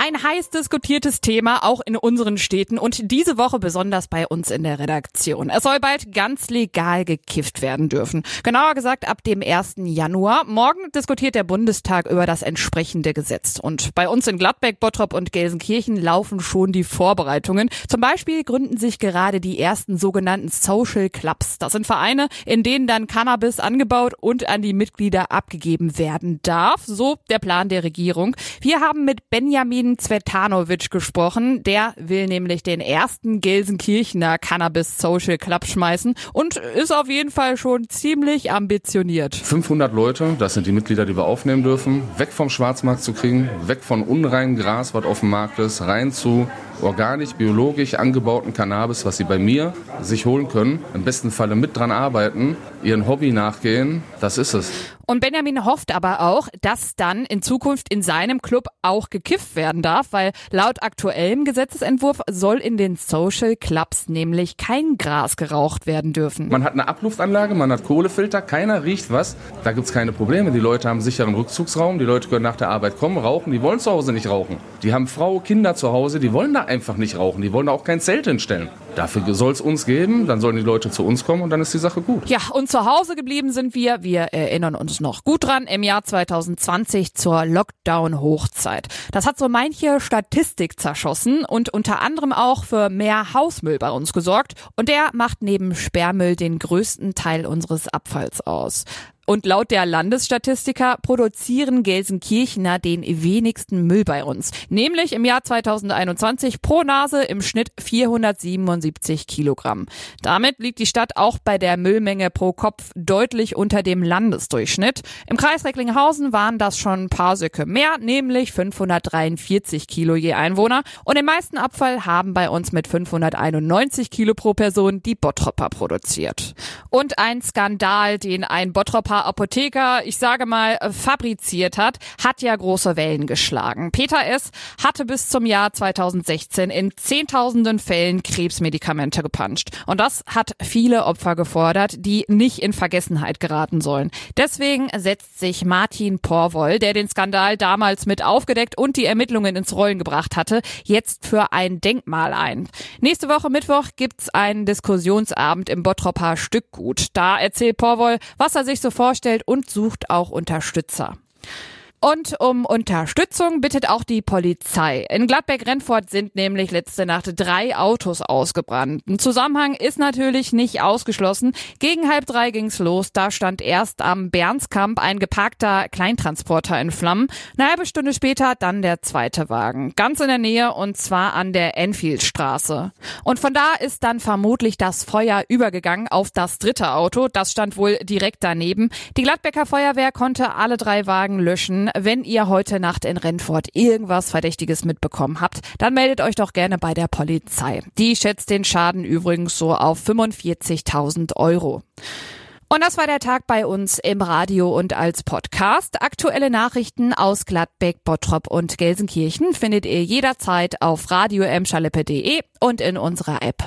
Ein heiß diskutiertes Thema auch in unseren Städten und diese Woche besonders bei uns in der Redaktion. Es soll bald ganz legal gekifft werden dürfen. Genauer gesagt ab dem 1. Januar. Morgen diskutiert der Bundestag über das entsprechende Gesetz. Und bei uns in Gladbeck, Bottrop und Gelsenkirchen laufen schon die Vorbereitungen. Zum Beispiel gründen sich gerade die ersten sogenannten Social Clubs. Das sind Vereine, in denen dann Cannabis angebaut und an die Mitglieder abgegeben werden darf. So der Plan der Regierung. Wir haben mit Benjamin Zvetanovic gesprochen. Der will nämlich den ersten Gelsenkirchener Cannabis Social Club schmeißen und ist auf jeden Fall schon ziemlich ambitioniert. 500 Leute, das sind die Mitglieder, die wir aufnehmen dürfen, weg vom Schwarzmarkt zu kriegen, weg von unreinem Gras, was auf dem Markt ist, rein zu organisch, biologisch angebauten Cannabis, was sie bei mir sich holen können. Im besten Falle mit dran arbeiten, ihren Hobby nachgehen. Das ist es. Und Benjamin hofft aber auch, dass dann in Zukunft in seinem Club auch gekifft werden darf, weil laut aktuellem Gesetzesentwurf soll in den Social Clubs nämlich kein Gras geraucht werden dürfen. Man hat eine Abluftanlage, man hat Kohlefilter, keiner riecht was. Da gibt's keine Probleme. Die Leute haben sicheren Rückzugsraum, die Leute können nach der Arbeit kommen, rauchen, die wollen zu Hause nicht rauchen. Die haben Frau, Kinder zu Hause, die wollen da einfach nicht rauchen. Die wollen da auch kein Zelt hinstellen. Dafür soll es uns geben, dann sollen die Leute zu uns kommen und dann ist die Sache gut. Ja, und zu Hause geblieben sind wir, wir erinnern uns noch gut dran, im Jahr 2020 zur Lockdown-Hochzeit. Das hat so manche Statistik zerschossen und unter anderem auch für mehr Hausmüll bei uns gesorgt. Und der macht neben Sperrmüll den größten Teil unseres Abfalls aus. Und laut der Landesstatistiker produzieren Gelsenkirchener den wenigsten Müll bei uns. Nämlich im Jahr 2021 pro Nase im Schnitt 477 Kilogramm. Damit liegt die Stadt auch bei der Müllmenge pro Kopf deutlich unter dem Landesdurchschnitt. Im Kreis Recklinghausen waren das schon ein paar Söcke mehr, nämlich 543 Kilo je Einwohner. Und den meisten Abfall haben bei uns mit 591 Kilo pro Person die Bottropper produziert. Und ein Skandal, den ein Bottropper Apotheker, ich sage mal, äh, fabriziert hat, hat ja große Wellen geschlagen. Peter S. hatte bis zum Jahr 2016 in zehntausenden Fällen Krebsmedikamente gepanscht. Und das hat viele Opfer gefordert, die nicht in Vergessenheit geraten sollen. Deswegen setzt sich Martin Porwoll, der den Skandal damals mit aufgedeckt und die Ermittlungen ins Rollen gebracht hatte, jetzt für ein Denkmal ein. Nächste Woche Mittwoch gibt's einen Diskussionsabend im Bottropper Stückgut. Da erzählt Porwoll, was er sich so vorstellt und sucht auch Unterstützer. Und um Unterstützung bittet auch die Polizei. In Gladbeck-Rennfort sind nämlich letzte Nacht drei Autos ausgebrannt. Ein Zusammenhang ist natürlich nicht ausgeschlossen. Gegen halb drei ging's los. Da stand erst am Bernskamp ein geparkter Kleintransporter in Flammen. Eine halbe Stunde später dann der zweite Wagen. Ganz in der Nähe und zwar an der Enfieldstraße. Und von da ist dann vermutlich das Feuer übergegangen auf das dritte Auto. Das stand wohl direkt daneben. Die Gladbecker Feuerwehr konnte alle drei Wagen löschen wenn ihr heute Nacht in Rennfort irgendwas Verdächtiges mitbekommen habt, dann meldet euch doch gerne bei der Polizei. Die schätzt den Schaden übrigens so auf 45.000 Euro. Und das war der Tag bei uns im Radio und als Podcast. Aktuelle Nachrichten aus Gladbeck, Bottrop und Gelsenkirchen findet ihr jederzeit auf radio und in unserer App.